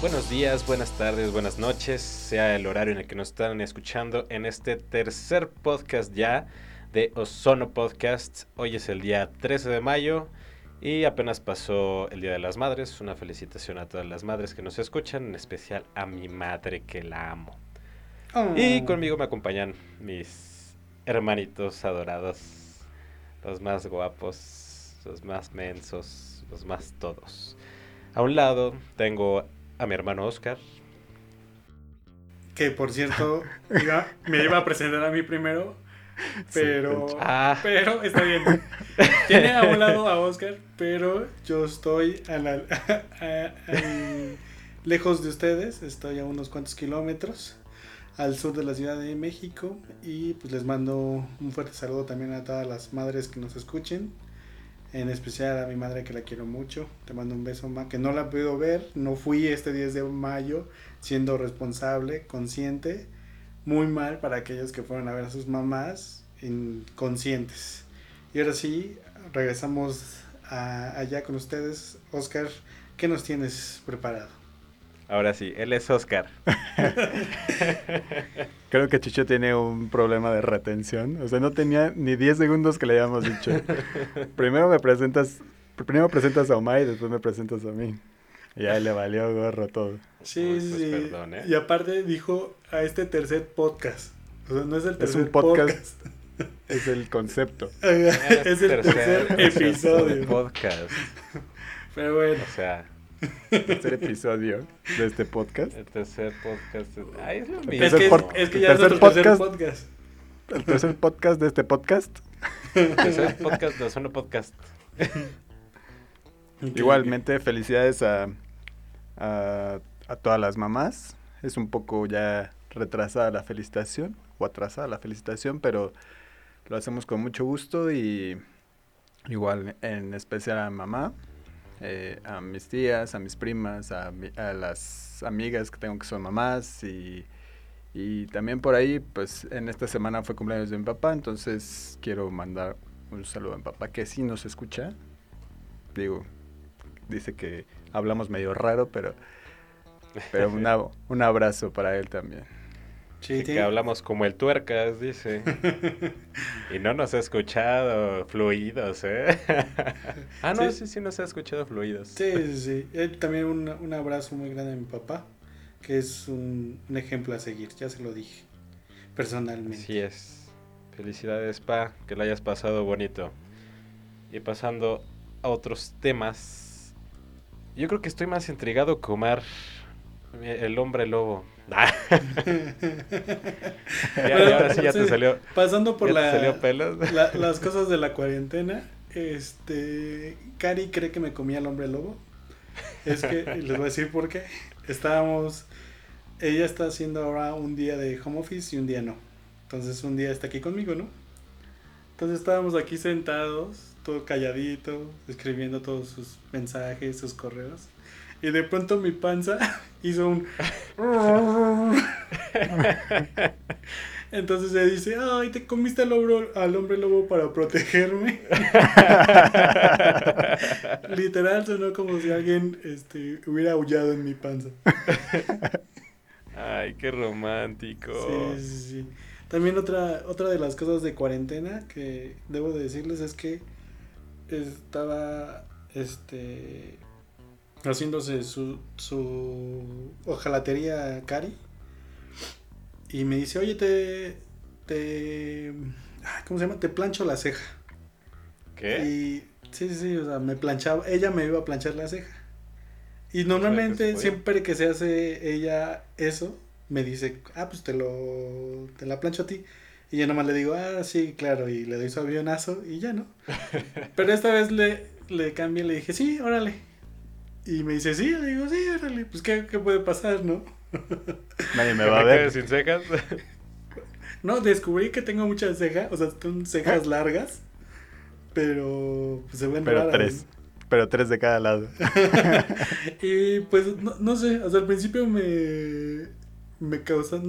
Buenos días, buenas tardes, buenas noches, sea el horario en el que nos están escuchando en este tercer podcast ya de Ozono Podcast. Hoy es el día 13 de mayo y apenas pasó el Día de las Madres. Una felicitación a todas las madres que nos escuchan, en especial a mi madre que la amo. Y conmigo me acompañan mis hermanitos adorados, los más guapos, los más mensos, los más todos. A un lado tengo a mi hermano Oscar. Que por cierto, me iba a presentar a mí primero, pero, ah. pero está bien. Tiene a un lado a Oscar, pero yo estoy lejos de ustedes, estoy a unos cuantos kilómetros al sur de la Ciudad de México y pues les mando un fuerte saludo también a todas las madres que nos escuchen en especial a mi madre que la quiero mucho. Te mando un beso, más que no la puedo ver. No fui este 10 de mayo siendo responsable, consciente. Muy mal para aquellos que fueron a ver a sus mamás inconscientes. Y ahora sí, regresamos allá con ustedes. Oscar, ¿qué nos tienes preparado? Ahora sí, él es Oscar. Creo que Chicho tiene un problema de retención. O sea, no tenía ni 10 segundos que le habíamos dicho. Primero me presentas, primero presentas a Omar y después me presentas a mí. Y ahí le valió gorro todo. Sí, pues, sí. Perdón, ¿eh? Y aparte dijo a este tercer podcast. O sea, no es el tercer es un podcast. Es el concepto. es el tercer, episodio. Podcast. Pero bueno. O sea, tercer episodio de este podcast. El tercer podcast. Ay, es lo mismo. Es que, es que ya es otro podcast, tercer podcast. El tercer podcast de este podcast. El tercer podcast de Solo Podcast. Igualmente, felicidades a, a, a, todas las mamás. Es un poco ya retrasada la felicitación, o atrasada la felicitación, pero lo hacemos con mucho gusto y igual en especial a mamá eh, a mis tías, a mis primas, a, las amigas que tengo que son mamás y, y, también por ahí, pues en esta semana fue cumpleaños de mi papá, entonces quiero mandar un saludo a mi papá que sí nos escucha. Digo, dice que hablamos medio raro, pero, pero un abrazo para él también. Sí, que hablamos como el tuercas, dice. y no nos ha escuchado fluidos, ¿eh? ah, no, sí. sí, nos ha escuchado fluidos. Sí, sí, sí. también un, un, abrazo muy grande a mi papá, que es un, un, ejemplo a seguir, ya se lo dije, personalmente. Así es. Felicidades, pa, que lo hayas pasado bonito. Y pasando a otros temas, yo creo que estoy más intrigado con Omar, el hombre lobo. ahora sí ya te salió. Pasando por la, las cosas de la cuarentena, este. Cari cree que me comía el hombre lobo. Es que, les voy a decir por qué. Estábamos. Ella está haciendo ahora un día de home office y un día no. Entonces, un día está aquí conmigo, ¿no? Entonces, estábamos aquí sentados, todo calladito, escribiendo todos sus mensajes, sus correos. Y de pronto mi panza hizo un... Entonces se dice, ay, te comiste al, al hombre lobo para protegerme. Literal sonó como si alguien este, hubiera aullado en mi panza. ay, qué romántico. Sí, sí, sí. También otra, otra de las cosas de cuarentena que debo de decirles es que estaba este haciéndose su, su ojalatería Cari. Y me dice, oye, te, te, ¿cómo se llama? Te plancho la ceja. ¿Qué? Y sí, sí, sí, o sea, me planchaba, ella me iba a planchar la ceja. Y normalmente siempre que se hace ella eso, me dice, ah, pues te lo, te la plancho a ti. Y yo nomás le digo, ah, sí, claro, y le doy su avionazo y ya, ¿no? Pero esta vez le, le cambié, le dije, sí, órale. Y me dice, sí, le digo, sí, órale, pues ¿qué, qué puede pasar, ¿no? Nadie me va a ver. sin cejas? no, descubrí que tengo muchas cejas, o sea, son cejas largas, pero pues, se ven Pero tres. Pero tres de cada lado. y pues, no, no, sé, o sea, al principio me, me causa...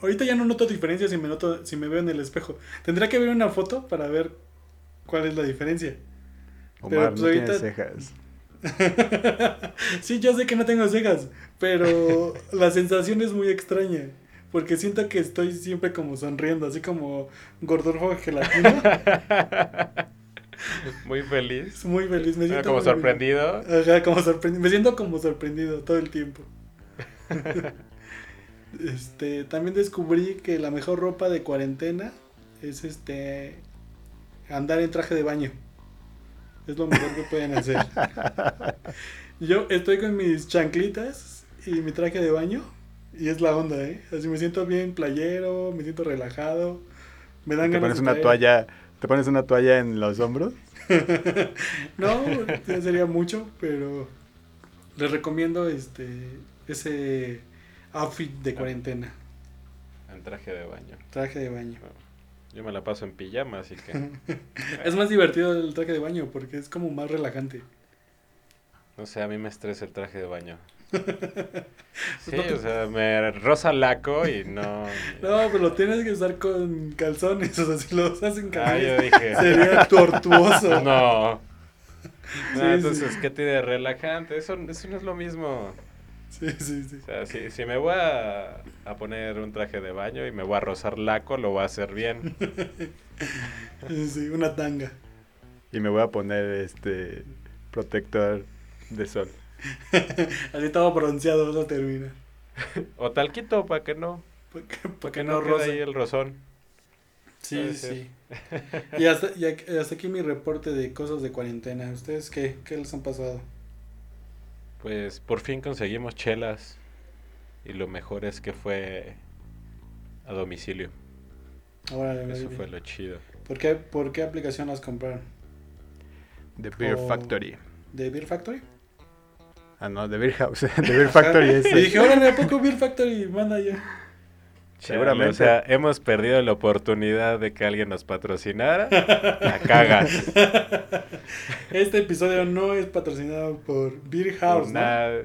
ahorita ya no noto diferencia si me, noto, si me veo en el espejo. Tendrá que ver una foto para ver cuál es la diferencia. Omar, pero, pues, no ahorita... cejas. sí, yo sé que no tengo cejas, pero la sensación es muy extraña. Porque siento que estoy siempre como sonriendo, así como Gordolfo Gelatino. Muy feliz. Muy feliz, me siento Como sorprendido. Ajá, como sorprendido. Me siento como sorprendido todo el tiempo. este, también descubrí que la mejor ropa de cuarentena es este andar en traje de baño. Es lo mejor que pueden hacer. Yo estoy con mis chanclitas y mi traje de baño y es la onda, ¿eh? Así me siento bien playero, me siento relajado. Me dan Te ganas pones de una toalla, te pones una toalla en los hombros. No, ya sería mucho, pero les recomiendo este ese outfit de cuarentena, En traje de baño. traje de baño. Yo me la paso en pijama, así que. Es más divertido el traje de baño porque es como más relajante. No sé, a mí me estresa el traje de baño. Sí, no te- o sea, me rosa laco y no. No, pero lo tienes que usar con calzones, o sea, si lo usas en Ah, yo calzones dije. sería tortuoso. No. Sí, No, entonces, sí. ¿qué tiene relajante? Eso, eso no es lo mismo. Sí, sí, sí. O sea, si, si me voy a, a poner un traje de baño y me voy a rozar laco, lo voy a hacer bien. Sí, una tanga. Y me voy a poner este protector de sol. Así todo bronceado, no termina. O talquito, para que no. Para que no no quede ahí roce. el rozón. Sí, sí. Y hasta, y hasta aquí mi reporte de cosas de cuarentena. ¿Ustedes qué? ¿Qué les han pasado? Pues por fin conseguimos chelas. Y lo mejor es que fue a domicilio. Ahora, Eso fue lo chido. ¿Por qué, ¿Por qué aplicación las compraron? The Beer. Factory. ¿De Beer Factory? Ah, no, The Beer House. The Beer Factory es. Y dije, órale, ¿a poco Beer Factory? Manda ya. Seguramente. O sea, hemos perdido la oportunidad de que alguien nos patrocinara. La cagas. Este episodio no es patrocinado por Beer House, Por ¿no? nada.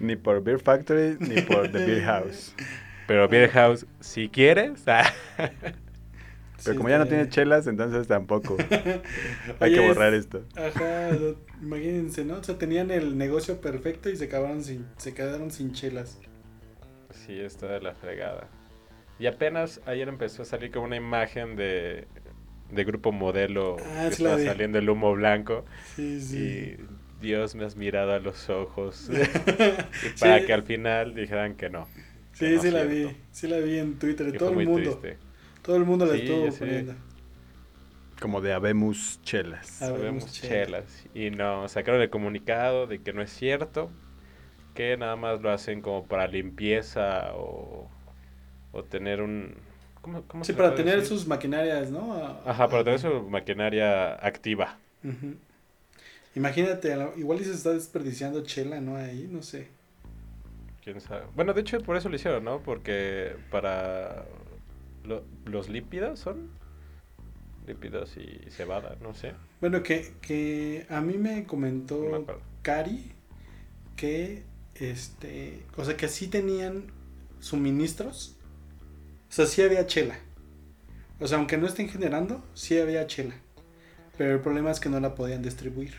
Ni por Beer Factory ni por The Beer House. Pero Beer House, si quieres. ah, Pero Sí, como ya no tiene chelas, entonces tampoco. Hay Oye, que es- borrar esto. Ajá, imagínense, ¿no? O sea, tenían el negocio perfecto y se acabaron sin, se quedaron sin chelas. Sí, está de la fregada. Y apenas ayer empezó a salir como una imagen de, de grupo modelo Ah, que vi. saliendo el humo blanco. Sí, sí. Y Dios me has mirado a los ojos. y para Sí. que al final dijeran que no. que Sí, no sí la vi, sí la vi en Twitter, Y todo el mundo, triste. todo el mundo la Sí, estuvo poniendo. Como de Habemos chelas. Sabemos chelas. Y no, sacaron el comunicado de que no es cierto. Que nada más lo hacen como para limpieza o, o tener un... ¿Cómo, cómo Sí, para tener decir? sus maquinarias, ¿no? Ajá, para tener su maquinaria activa. Imagínate, igual y se está desperdiciando chela, ¿no? Ahí, no sé. ¿Quién sabe? Bueno, de hecho por eso lo hicieron, ¿no? Porque para lo- los lípidos son lípidos y cebada, no sé. Bueno, que, que a mí me comentó No me acuerdo. Cari que, este, o sea, que sí tenían suministros. O sea, sí había chela. O sea, aunque no estén generando, sí había chela. Pero el problema es que no la podían distribuir.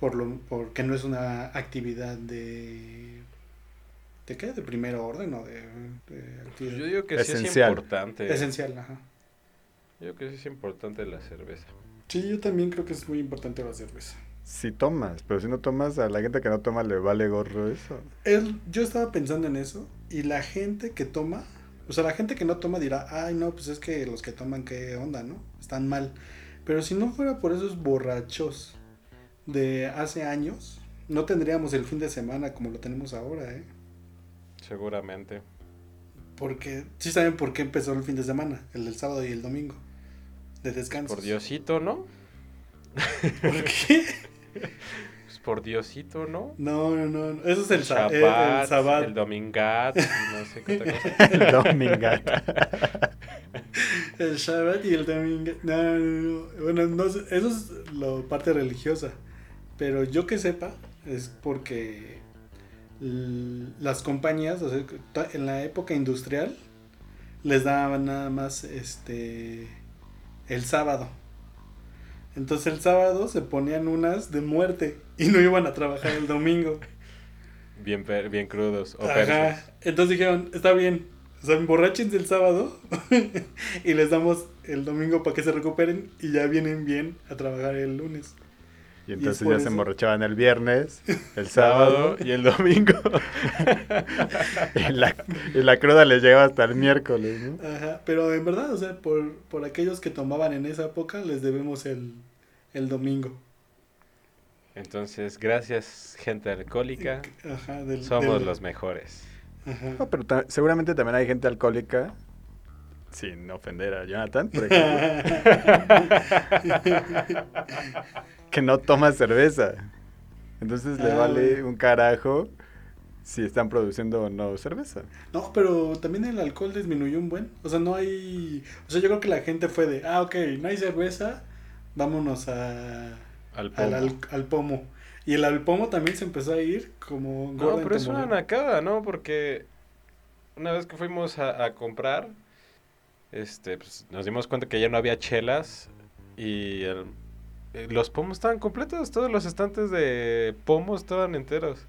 Por lo, porque no es una actividad de... ¿De qué? ¿De primer orden o de, de actividad? Yo digo que sí es Esencial. importante. Esencial, ajá. Yo digo que sí es importante la cerveza. Sí, yo también creo que es muy importante la cerveza. Si tomas, pero si no tomas, a la gente que no toma le vale gorro eso. El- yo estaba pensando en eso y la gente que toma, o sea, la gente que no toma dirá, ay no, pues es que los que toman qué onda, ¿no? Están mal. Pero si no fuera por esos borrachos de hace años, no tendríamos el fin de semana como lo tenemos ahora, ¿eh? Seguramente. Porque sí saben por qué empezó el fin de semana, el del sábado y el domingo, de descanso. Por Diosito, ¿no? ¿Por qué? Por Diosito, ¿no? No, no, no, eso es el, el, el Shabbat, sábado. el Domingat, y no sé qué otra cosa. El domingata. El Shabbat y el domingo. No, no, no. Bueno, no sé, eso es la parte religiosa. Pero yo que sepa, es porque las compañías, o sea, en la época industrial, les daban nada más este el sábado. Entonces el sábado se ponían unas de muerte y no iban a trabajar el domingo. Bien, per- bien crudos. O Ajá. Entonces dijeron, está bien, o sea, emborráchense el sábado y les damos el domingo para que se recuperen y ya vienen bien a trabajar el lunes. Y entonces ya se emborrachaban el viernes, el Sábado sábado, y el domingo. y la, y la cruda les llegaba hasta el miércoles, ¿no? Ajá, pero en verdad, o sea, por, por aquellos que tomaban en esa época, les debemos el, el domingo. Entonces, gracias, gente alcohólica. Ajá, del, Somos del- los mejores. Ajá. No, pero ta- seguramente también hay gente alcohólica, sin ofender a Jonathan, por ejemplo, que no toma cerveza. Entonces le Ah, vale un carajo si están produciendo o no cerveza. No, pero también el alcohol disminuyó un buen. O sea, no hay. O sea, yo creo que la gente fue de, ah, ok, no hay cerveza, vámonos a, Al al, pomo. al, al pomo. Y el al pomo también se empezó a ir como No, pero es una nacada, ¿no? Porque una vez que fuimos a, a comprar, este, pues, nos dimos cuenta que ya no había chelas y el- eh, los pomos estaban completos, todos los estantes de pomos estaban enteros.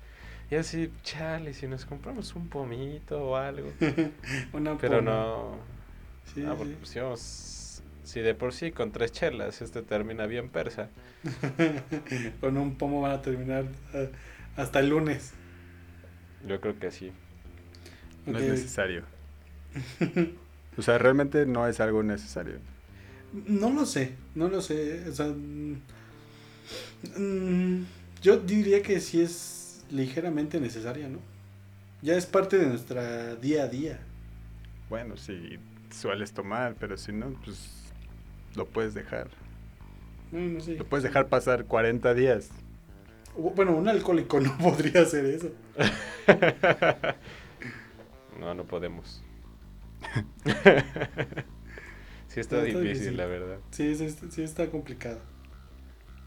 Y así, chale, si nos compramos un pomito o algo. Una Pero no. Sí, ah, porque sí. pues si de por sí con tres chelas este termina bien persa. Con un pomo van a terminar ah, hasta el lunes. Yo creo que sí. No es necesario. O sea, realmente no es algo necesario. No lo sé, no lo sé. O sea, mm, yo diría que sí es ligeramente necesaria, ¿no? Ya es parte de nuestra día a día. Bueno, si sueles tomar, pero si no, pues lo puedes dejar. Bueno, sí. Lo puedes dejar pasar 40 días. Bueno, un alcohólico no podría hacer eso. No, no podemos. sí está está difícil, difícil. la verdad. Sí, sí, sí está complicado.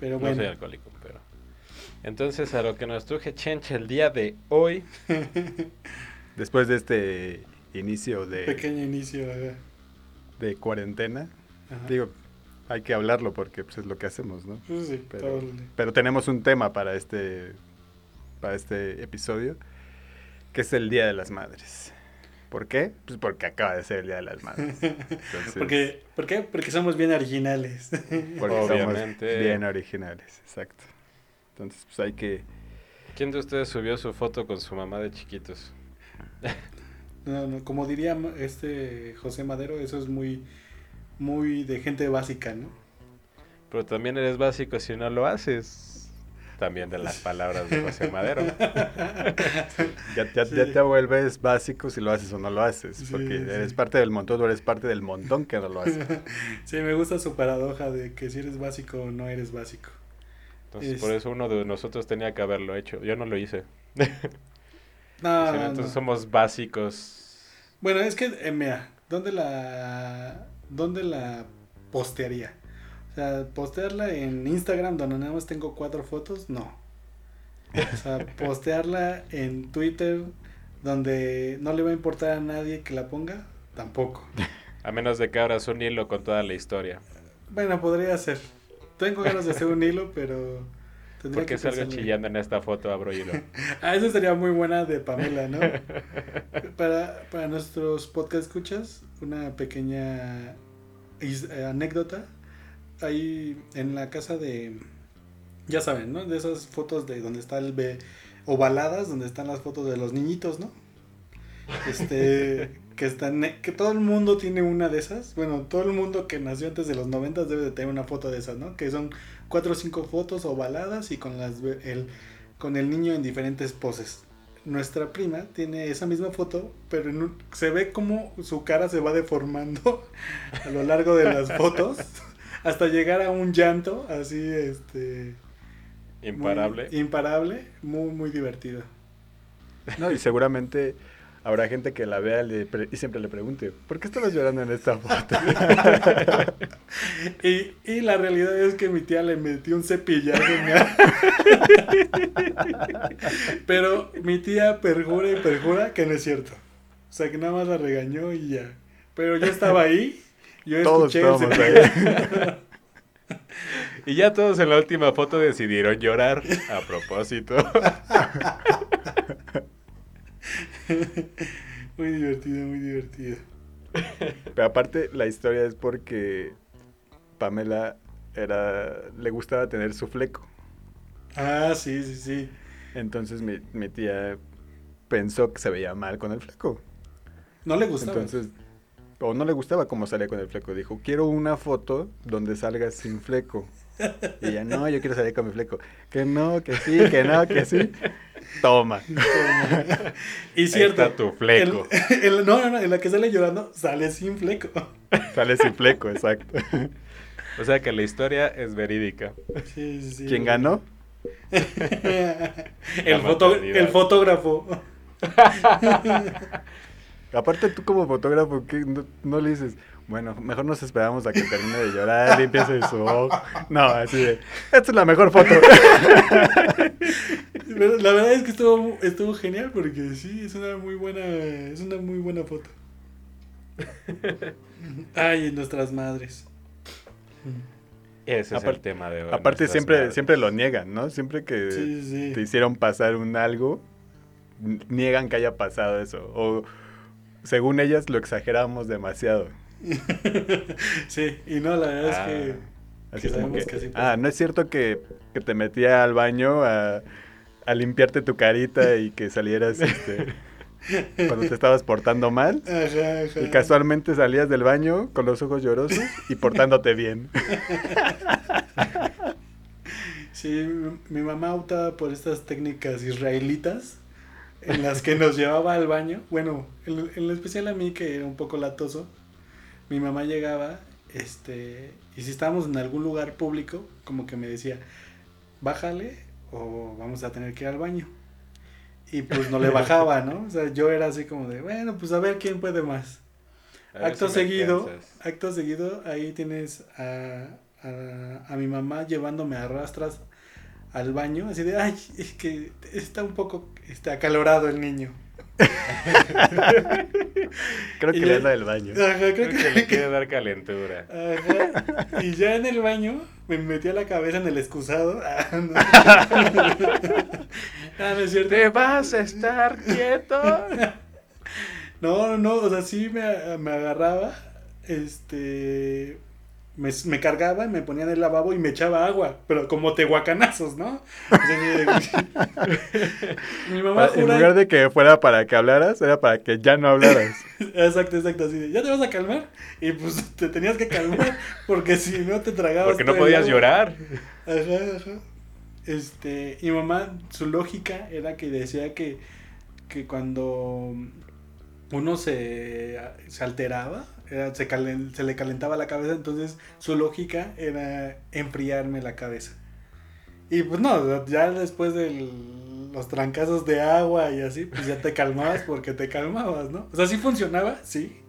Pero No bueno. soy alcohólico, pero... Entonces, a lo que nos truje Chencha el día de hoy, Después de este inicio de, Pequeño inicio. ajá. de cuarentena, Ajá. digo, hay que hablarlo porque pues, es lo que hacemos, ¿no? Pues sí, Pero, pero tenemos un tema para este, para este episodio, que es el Día de las Madres. ¿Por qué? Pues porque acaba de ser el Día de las Madres. Entonces, Porque, ¿Por qué? Porque somos bien originales. porque Obviamente. somos bien originales, exacto. Entonces, pues hay que... ¿quién de ustedes subió su foto con su mamá de chiquitos? No, no, como diría este José Madero, eso es muy, muy de gente básica, ¿no? Pero también eres básico si no lo haces. También de las palabras de José Madero. Ya, ya- Sí. ya te vuelves básico si lo haces o no lo haces, Sí, porque sí. eres parte del montón o eres parte del montón que no lo hace. Sí, me gusta su paradoja de que si eres básico o no eres básico. Entonces, Es- por eso uno de nosotros tenía que haberlo hecho. Yo no lo hice. No, Si no, no. entonces somos básicos. Bueno, es que, eh, mira, ¿dónde la, ¿dónde la postearía? O sea, postearla en Instagram donde nada más tengo cuatro fotos, no. O sea, postearla en Twitter donde no le va a importar a nadie que la ponga, tampoco. A menos de que abras un hilo con toda la historia. Bueno, podría ser. Tengo ganas de hacer un hilo, pero tendría Porque que salgo pensarle. chillando en esta foto, abro hilo. Ah, esa sería muy buena de Pamela, ¿no? para, para nuestros podcast escuchas, una pequeña eh, anécdota. Ahí en la casa de, ya saben, ¿no? De esas fotos de donde está el be- ovaladas, donde están las fotos de los niñitos, ¿no? Este, que están, que todo el mundo tiene una de esas. Bueno, todo el mundo que nació antes de los 90 debe de tener una foto de esas, ¿no? Que son cuatro o cinco fotos ovaladas y con las el, con el niño en diferentes poses. Nuestra prima tiene esa misma foto, pero en un- se ve como su cara se va deformando a lo largo de las fotos hasta llegar a un llanto así, este... muy Imparable. imparable, muy, muy divertido. No, y seguramente habrá gente que la vea y le pre- y siempre le pregunte, ¿por qué estabas llorando en esta foto? Y, y la realidad es que mi tía le metió un cepillazo. en la- Pero mi tía perjura y perjura que no es cierto. O sea, que nada más la regañó y ya. Pero yo estaba ahí. Yo Todos escuché cepillazo. Y ya todos en la última foto decidieron llorar a propósito. muy divertido, muy divertido. Pero aparte, la historia es porque Pamela era le gustaba tener su fleco. Ah, sí, sí, sí. Entonces mi, mi tía pensó que se veía mal con el fleco. No le gustaba. Entonces, o no le gustaba cómo salía con el fleco. Dijo, quiero una foto donde salga sin fleco. Y ella, no, yo quiero salir con mi fleco. Que no, que sí, que no, que sí. Toma. y cierto. Ahí está tu fleco. el- el- no, no, no, en la que sale llorando sale sin fleco. Sale sin fleco, exacto. O sea que la historia es verídica. Sí, sí, sí. ¿Quién ganó? el, foto- el fotógrafo. Aparte tú como fotógrafo, ¿qué? No, no le dices, bueno, mejor nos esperamos a que termine de llorar, limpiese su ojo. No, así de, esta es la mejor foto. La verdad es que estuvo, estuvo genial porque sí, es una muy buena, es una muy buena foto. Ay, nuestras madres. Ese es el Aparte- tema de hoy. Aparte siempre, madres. siempre lo niegan, ¿no? Siempre que Sí, sí. te hicieron pasar un algo, niegan que haya pasado eso. O según ellas lo exageramos demasiado. Sí, y no, la verdad Ah. es que Así Que como que, que así pasa. ah, no es cierto que, que te metía al baño a, a limpiarte tu carita y que salieras este, cuando te estabas portando mal. Ajá, ajá. Y casualmente salías del baño con los ojos llorosos y portándote bien. Sí, mi, mi mamá optaba por estas técnicas israelitas en las que nos llevaba al baño. Bueno, en, en lo especial a mí que era un poco latoso, mi mamá llegaba, este, y si estábamos en algún lugar público, como que me decía, bájale o vamos a tener que ir al baño. Y pues no le bajaba, ¿no? O sea, yo era así como de, bueno, pues a ver quién puede más. Acto si seguido, acto seguido, ahí tienes a, a, a mi mamá llevándome a rastras al baño, así de, ay, es que está un poco está acalorado el niño. Creo que Y le anda del baño. Ajá, creo Creo que que, le quiere dar calentura. Ajá. Y ya en el baño me metía la cabeza en el excusado. Ah, no. Ah, no es cierto. ¿Te vas a estar quieto? No, no, no, o sea, sí me, me agarraba, este, me, me cargaba y me ponía en el lavabo y me echaba agua, pero como tehuacanazos, ¿no? O sea, sí, mi mamá Pa- En lugar de que fuera para que hablaras, era para que ya no hablaras. Exacto, exacto, así de, ¿ya te vas a calmar? Y pues te tenías que calmar, porque si no te tragabas Porque no podías llorar. Ajá, ajá. Este, y mamá, su lógica era que decía que, que cuando uno se, se alteraba, era- se, calen- se le calentaba la cabeza, entonces su lógica era enfriarme la cabeza. Y pues no, ya después de los trancazos de agua y así, pues ya te calmabas porque te calmabas, ¿no? O sea, sí funcionaba, sí,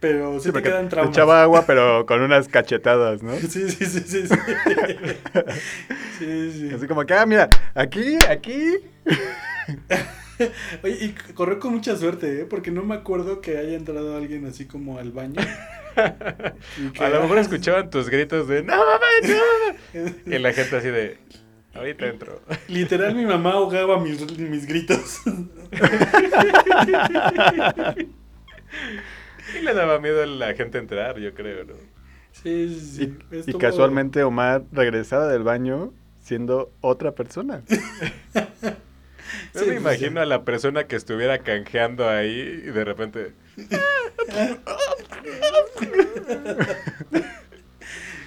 pero sí, Sí, te quedan traumas. echaba agua, pero con unas cachetadas, ¿no? Sí, sí, sí, sí, sí. sí, sí. Así como que, ah, mira, aquí, aquí. Oye, y corrió con mucha suerte, ¿eh? Porque no me acuerdo que haya entrado alguien así como al baño. A lo mejor escuchaban tus gritos de ¡No, mamá, no! Y la gente así de Ahorita entro. Literal, mi mamá ahogaba mis, mis gritos. Y le daba miedo a la gente entrar, yo creo, ¿no? Sí, sí, sí. Y, y casualmente Omar regresaba del baño siendo otra persona. Yo Sí, me imagino a la persona que estuviera canjeando ahí y de repente.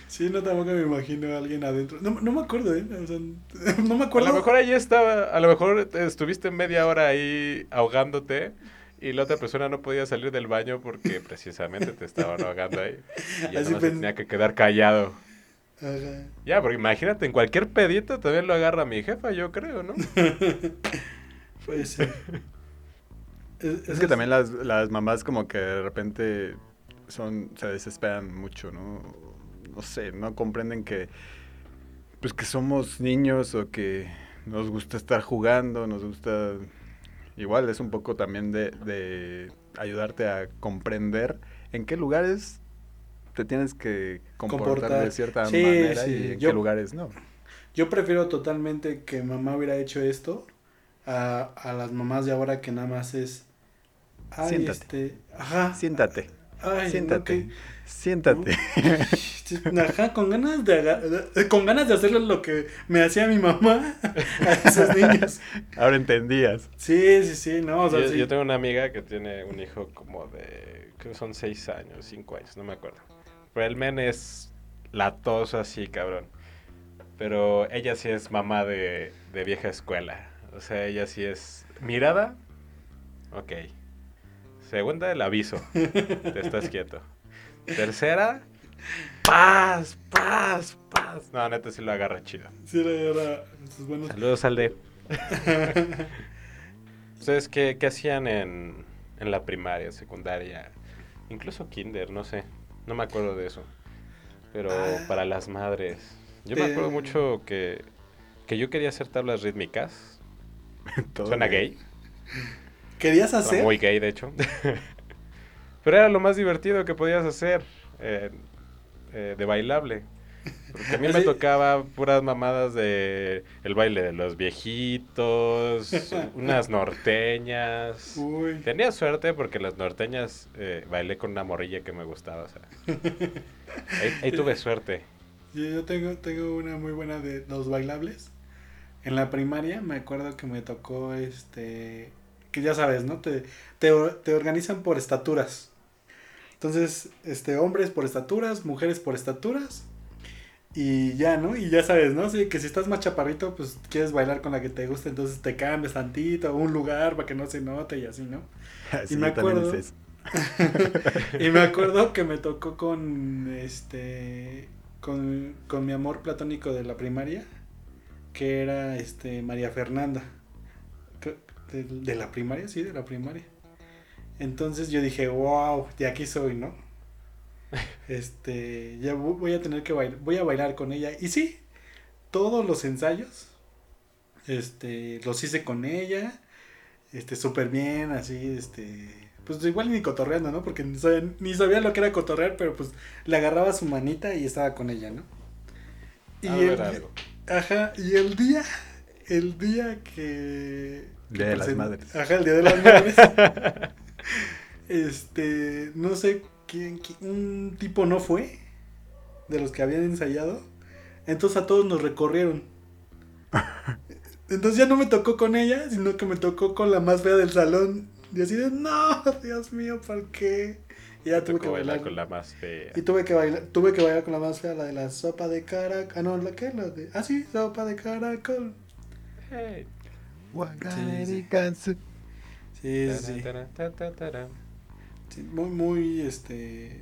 Sí, no, tampoco me imagino a alguien adentro. No, no me acuerdo, ¿eh? O sea, no me A acuerdo. lo mejor ahí estaba, a lo mejor estuviste media hora ahí ahogándote y la otra persona no podía salir del baño porque precisamente te estaban ahogando ahí. Y ya Así nomás se tenía que quedar callado. Ajá. Ya, porque imagínate, en cualquier pedito también lo agarra mi jefa, yo creo, ¿no? Puede ser. Es, Es que también las, las mamás como que de repente son, se desesperan mucho, ¿no? No sé, no comprenden que pues que somos niños o que nos gusta estar jugando, nos gusta igual es un poco también de, de ayudarte a comprender en qué lugares te tienes que comportar, Comportar. de cierta Sí, manera sí, y en yo- qué lugares no. Yo prefiero totalmente que mamá hubiera hecho esto a, a las mamás de ahora que nada más es. Ay, Siéntate. este. Ajá. Siéntate, Ay, siéntate, no, siéntate. Ajá, con ganas de- con ganas de hacerle lo que me hacía mi mamá a esos niños. Ahora entendías. Sí, sí, sí, no, o sea, yo, sí. yo tengo una amiga que tiene un hijo como de, creo que son seis años, cinco años, no me acuerdo. Pero el men es latoso así, cabrón. Pero ella sí es mamá de, de vieja escuela. O sea, ella sí es mirada. Ok. Segunda, el aviso. Te estás quieto. Tercera, paz, paz, paz. No, neta sí lo agarra chido. Sí, era, era sus buenos- Saludos, Alde. ¿Ustedes qué, qué hacían en, en la primaria, secundaria? Incluso kinder, no sé. No me acuerdo de eso. Pero Ah. para las madres. Yo me acuerdo mucho que, que yo quería hacer tablas rítmicas. Todo Suena gay. ¿Querías hacer? muy gay, de hecho. Pero era lo más divertido que podías hacer eh, eh, de bailable. Porque a mí me Así- tocaba puras mamadas de el baile de los viejitos, unas norteñas. Uy. Tenía suerte porque las norteñas eh, bailé con una morrilla que me gustaba. o sea. Ahí, ahí tuve suerte. Yo, yo tengo, tengo una muy buena de los bailables. En la primaria me acuerdo que me tocó este. Que ya sabes, ¿no? Te, te, te organizan por estaturas. Entonces, este, hombres por estaturas, mujeres por estaturas. Y ya, ¿no? Y ya sabes, ¿no? Sí, que si estás más chaparrito, pues quieres bailar con la que te gusta, entonces te cambias tantito, un lugar para que no se note y así, ¿no? Sí, Y me acuerdo- eso. y me acuerdo que me tocó con este con, con mi amor platónico de la primaria que era este María Fernanda de, de la primaria sí de la primaria entonces yo dije wow de aquí soy no este ya vo- voy a tener que bailar voy a bailar con ella y sí todos los ensayos este los hice con ella este súper bien así este pues igual ni cotorreando no porque ni sabía, ni sabía lo que era cotorrear pero pues le agarraba su manita y estaba con ella no y A el ver día- algo. ajá y el día el día que Día de las Madres. ajá el día de las madres este no sé quién, quién- un tipo no fue de los que habían ensayado entonces a todos nos recorrieron entonces ya no me tocó con ella, sino que me tocó con la más fea del salón. Y así de, no, Dios mío, ¿por qué? Y ya Me tuve que bailar. bailar con la más fea. Y tuve que bailar, tuve que bailar con la más fea, la de la sopa de caracol. Ah, no, ¿la qué? La de, ah, sí, sopa de caracol. Hey. Sí, sí, sí. Sí, muy, muy, este,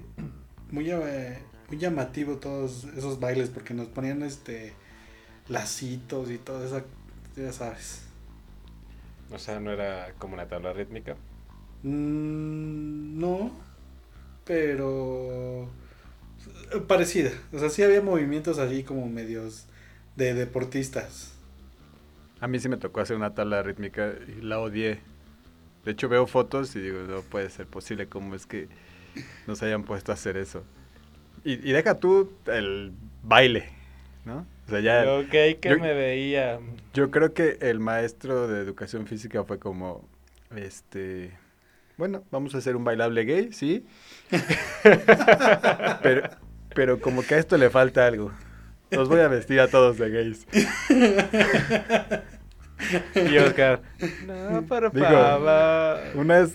muy, eh, muy llamativo todos esos bailes porque nos ponían, este, lacitos y todo eso, ya sabes. O sea, no era como una tabla rítmica. Mm, no, pero parecida. O sea, sí había movimientos así como medios de deportistas. A mí sí me tocó hacer una tabla rítmica y la odié. De hecho veo fotos y digo, no puede ser posible, ¿cómo es que nos hayan puesto a hacer eso? Y, y deja tú el baile, ¿no? O sea, ya... ok, que yo- me veía. Yo creo que el maestro de educación física fue como, este, bueno, vamos a hacer un bailable gay, ¿sí? pero, pero como que a esto le falta algo. Los voy a vestir a todos de gays. Y Oscar, no, por Digo. Unas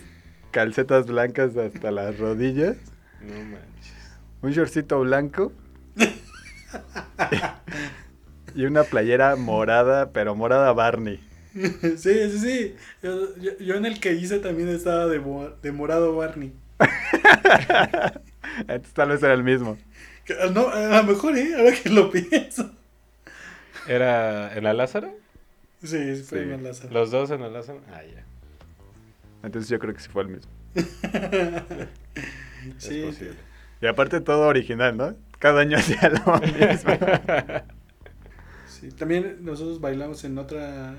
calcetas blancas hasta las rodillas, No manches. un shortcito blanco y una playera morada, pero morada Barney. sí, sí, sí. Yo, yo- yo en el que hice también estaba de, mo- de morado Barney. Entonces tal vez era el mismo. No, a lo mejor, ¿eh? Ahora que lo pienso. ¿Era en la Lázaro? Sí, fue Sí. en Lázaro. ¿Los dos en la Lázaro? Ah, ya. Entonces yo creo que sí fue el mismo. Sí, es posible. Y aparte todo original, ¿no? Cada año hacía lo mismo. Sí, también nosotros bailamos en otra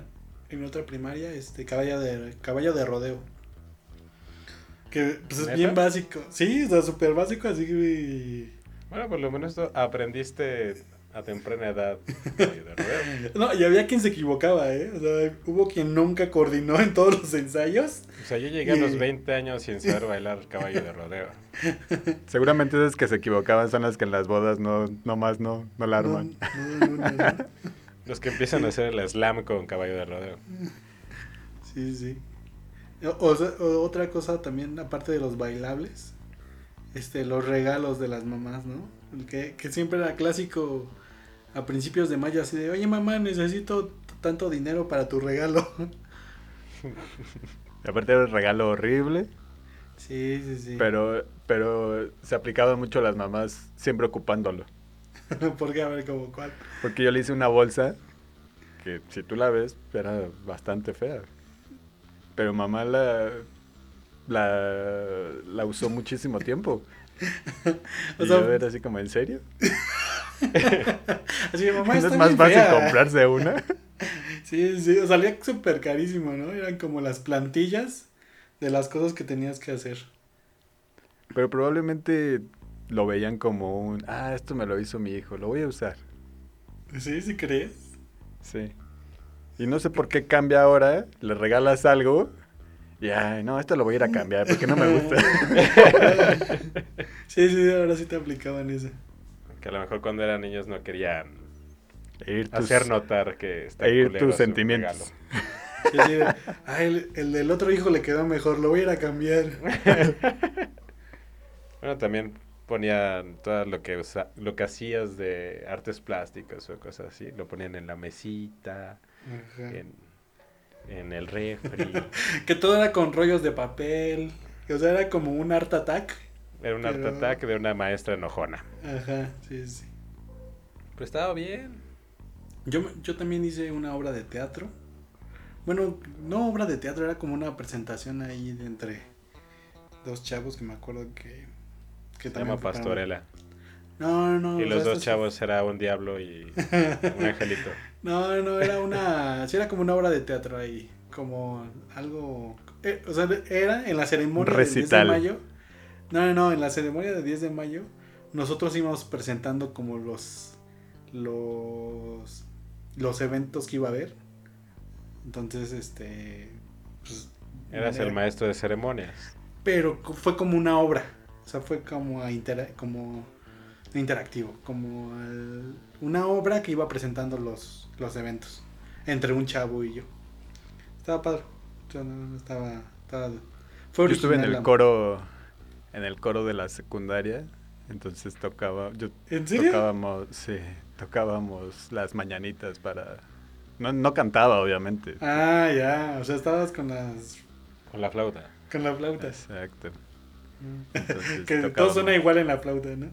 en otra primaria, este caballo de caballo de rodeo. Que pues, es bien básico. Sí, o sea, súper básico, así que Bueno, por lo menos aprendiste a temprana edad caballo de rodeo. No, y había quien se equivocaba, ¿eh? O sea, hubo quien nunca coordinó en todos los ensayos. O sea, yo llegué a los 20 años sin saber bailar caballo de rodeo. Seguramente esas que se equivocaban son las que en las bodas no, no más no, no la arman. No, no, no, no. Los que empiezan a hacer el slam con caballo de rodeo. Sí, sí. O, o otra cosa también, aparte de los bailables, este, los regalos de las mamás, ¿no? Que, que siempre era clásico a principios de mayo, así de, oye mamá, necesito tanto dinero para tu regalo. Y aparte era un regalo horrible, Sí, sí, sí. pero, pero se aplicaba mucho a las mamás siempre ocupándolo. Porque a ver como cuál. Porque yo le hice una bolsa que si tú la ves era bastante fea. Pero mamá la, la, la usó muchísimo tiempo. O Y sea- yo era así como, ¿en serio? Así de mamá, ¿No es más fácil fea". comprarse una? Sí, sí, salía súper carísimo, ¿no? Eran como las plantillas de las cosas que tenías que hacer. Pero probablemente lo veían como un, ah, esto me lo hizo mi hijo, lo voy a usar. Sí, sí crees. Sí. Y no sé por qué cambia ahora, le regalas algo y, ay, no, esto lo voy a ir a cambiar porque no me gusta. Sí, sí, ahora sí te aplicaban eso. Que a lo mejor cuando eran niños no querían ir tus- hacer notar que está e ir tus sentimientos. regalo. Sí, sí, de, "Ay, el, el del otro hijo le quedó mejor, lo voy a ir a cambiar. Bueno, también ponían todo lo que usa- lo que hacías de artes plásticas o cosas así, lo ponían en la mesita, en, en el refri. Que todo era con rollos de papel. O sea, era como un art attack. Era un art Pero- attack de una maestra enojona. Ajá, sí, sí. Pero estaba bien. Yo, me- yo también hice una obra de teatro. Bueno, no obra de teatro, era como una presentación ahí de entre dos chavos que me acuerdo que... que Se también llama Pastorela. No, no, no. Y los sea, dos sí- chavos era un diablo y un angelito. No, no, era una... sí, era como una obra de teatro ahí. Como algo... eh, o sea, era en la ceremonia del 10 de Recital. mayo. No, no, no, en la ceremonia del 10 de mayo nosotros íbamos presentando como los... Los... Los eventos que iba a haber. Entonces, este... Pues, Eras el era- maestro de ceremonias. pero fue como una obra. O sea, fue como, intera- como interactivo. Como al- una obra que iba presentando los, los eventos. Entre un chavo y yo. Estaba padre. O sea, no, estaba, estaba- Fue Yo estuve en el la- coro, en el coro de la secundaria, entonces tocaba, yo ¿En serio? tocábamos, sí, tocábamos las mañanitas para, no, no cantaba obviamente. Ah, ya. O sea, estabas con las... Con la flauta. Con la flauta. Exacto. Mm. Entonces, que todo tocábamos. suena igual en la flauta, ¿no?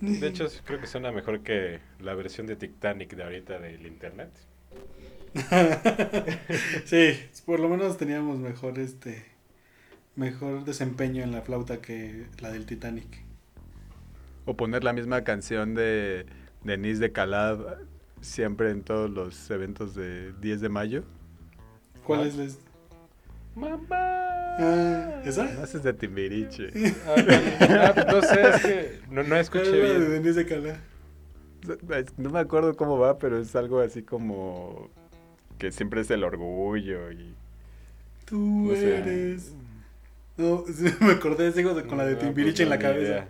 De hecho, creo que suena mejor que la versión de Titanic de ahorita del internet. sí, por lo menos teníamos mejor este mejor desempeño en la flauta que la del Titanic. O poner la misma canción de Denise de Calab siempre en todos los eventos de 10 de mayo. ¿Cuál ¿Cuál? es la? ¡Mamá! Ah, ¿esa? No, ese es de Timbiriche. Ah, no, ah, pues no sé, es que no, no ¿Cuál escuché es la de bien. Denise de Calá? No me acuerdo cómo va, pero es algo así como que siempre es el orgullo y Tú eres. No, me acordé de- con la de No, Timbiriche pues en la cabeza. idea.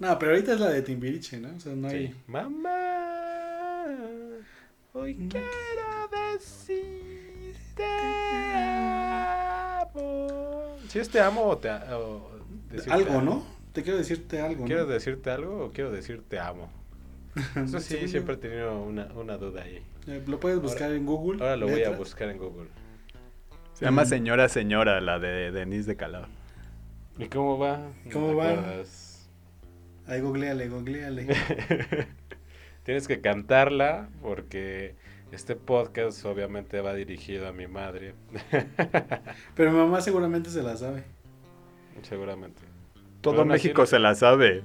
No, pero ahorita es la de Timbiriche, ¿no? O sea, no Sí. hay. Mamá, hoy Mm. quiero decirte amo. ¿Sí es te amo o te o Algo, amo? ¿no? Te quiero decirte algo, ¿Quiero ¿no? decirte algo o quiero decirte amo? Eso sí, siempre he tenido una, una duda ahí. eh, Lo puedes buscar en Google. Ahora lo voy a buscar en Google. Se llama. Señora Señora, la de Denise de Calab. ¿Y cómo va? ¿No ¿Cómo va? acuerdas? Ahí googleale, googleale. Tienes que cantarla porque este podcast obviamente va dirigido a mi madre. Pero mi mamá seguramente se la sabe. Seguramente. Todo México se la sabe.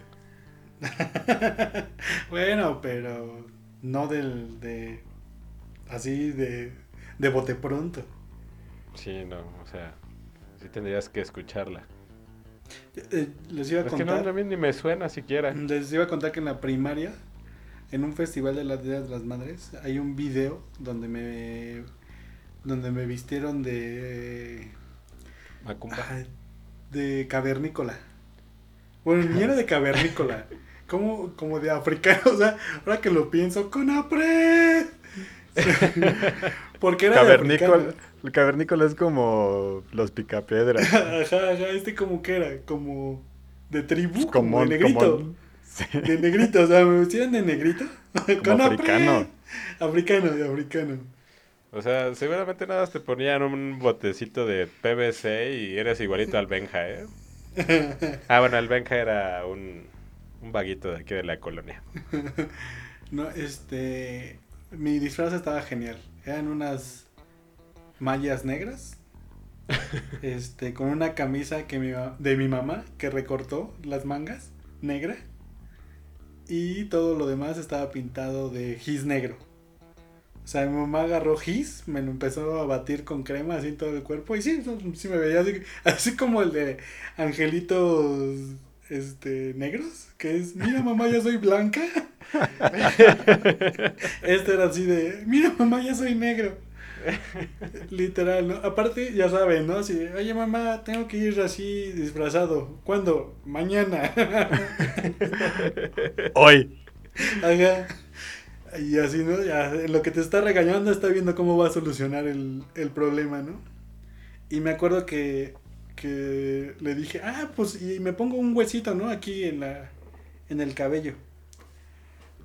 Bueno, pero no del de así de de bote pronto. Sí, no, o sea, sí tendrías que escucharla. Eh, les iba a Es que no, contar. a mí ni me suena siquiera. Les iba a contar que en la primaria, en un festival de las Días de las Madres, hay un video donde me donde me vistieron de Macumba. ay, de cavernícola. Bueno, ni era de cavernícola, como como de africano, o sea, ahora que lo pienso, con apre. Porque era de Cavernícola, africano. El cavernícola es como los picapiedras. Ajá, ajá, este como que era, como de tribu, como, como, de negrito. como- sí, De negrito, o sea, me vestían de negrito. como africano. Africano, de africano. O sea, seguramente nada más te ponían un botecito de PVC y eres igualito al Benja, ¿eh? Ah, bueno, el Benja era un, un vaguito de aquí de la colonia. No, este. Mi disfraz estaba genial. Eran unas mallas negras. Este, con una camisa que mi, de mi mamá que recortó las mangas negra. Y todo lo demás estaba pintado de gis negro. O sea, mi mamá agarró gis, me lo empezó a batir con crema así en todo el cuerpo. Y sí, sí me veía así, así como el de angelitos este, negros. Que es, mira mamá, ya soy blanca. Este era así de, mira mamá, ya soy negro. Literal, ¿no? Aparte, ya saben, ¿no? Así, oye mamá, tengo que ir así disfrazado. ¿Cuándo? Mañana. Hoy. Ajá. Y así, ¿no? Ya, lo que te está regañando está viendo cómo va a solucionar el, el problema, ¿no? Y me acuerdo que, que le dije, ah, pues, y me pongo un huesito, ¿no? Aquí en la, en el cabello.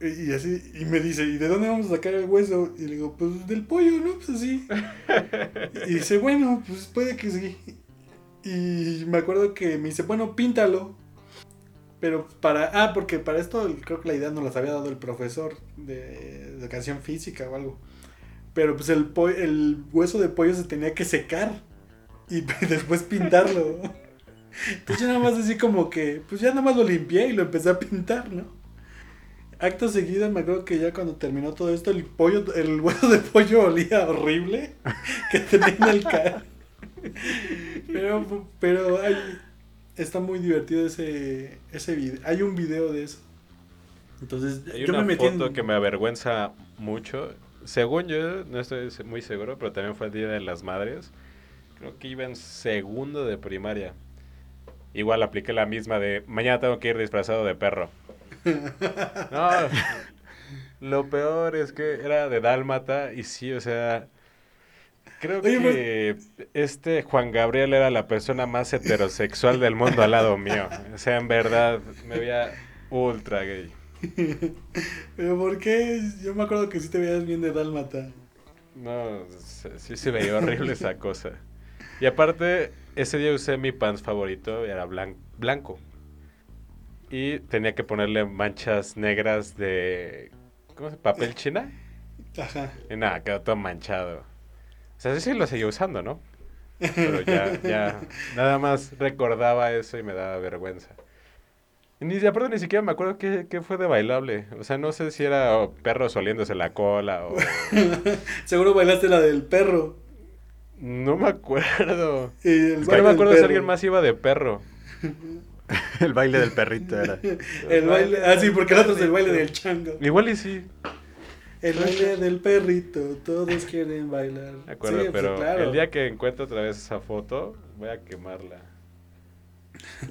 Y así, y me dice, ¿y de dónde vamos a sacar el hueso? Y le digo, pues del pollo, ¿no? Pues así. Y dice, bueno, pues puede que sí. Y me acuerdo que me dice, bueno, píntalo. Pero para, ah, porque para esto creo que la idea nos las había dado el profesor de educación física o algo. Pero pues el, po- el hueso de pollo se tenía que secar y después pintarlo. Entonces yo nada más así como que, pues ya nada más lo limpié y lo empecé a pintar, ¿no? Acto seguido me acuerdo que ya cuando terminó todo esto el pollo, el hueso de pollo olía horrible que tenía en el ca- Pero, pero hay, está muy divertido ese, ese video. Hay un video de eso. Entonces, Hay yo una me metí foto en- que me avergüenza mucho. Según yo, no estoy muy seguro, pero también fue el Día de las Madres. Creo que iba en segundo de primaria. Igual apliqué la misma de mañana tengo que ir disfrazado de perro. No, lo peor es que era de dálmata y sí, o sea, creo Oye, pues que este Juan Gabriel era la persona más heterosexual del mundo al lado mío. O sea, en verdad, me veía ultra gay. Pero ¿por qué? Yo me acuerdo que sí te veías bien de dálmata. No, sí se veía horrible esa cosa. Y aparte, ese día usé mi pants favorito, era blan- blanco. Y tenía que ponerle manchas negras de... ¿Cómo se ¿Papel china? Ajá. Y nada, quedó todo manchado. O sea, sí, sí lo seguía usando, ¿no? Pero ya, ya, nada más recordaba eso y me daba vergüenza. Ni, aparte ni siquiera me acuerdo qué, qué fue de bailable. O sea, no sé si era oh, perros oliéndose la cola o... Seguro bailaste la del perro. No me acuerdo. Y el Es que no me acuerdo si perro. alguien más iba de perro. El baile del perrito era. El baile, ah, sí, porque el otro es el baile del chango. Igual y sí, El baile del perrito, todos quieren bailar. me acuerdo, Sí, pues, pero claro. el día que encuentre otra vez esa foto, voy a quemarla.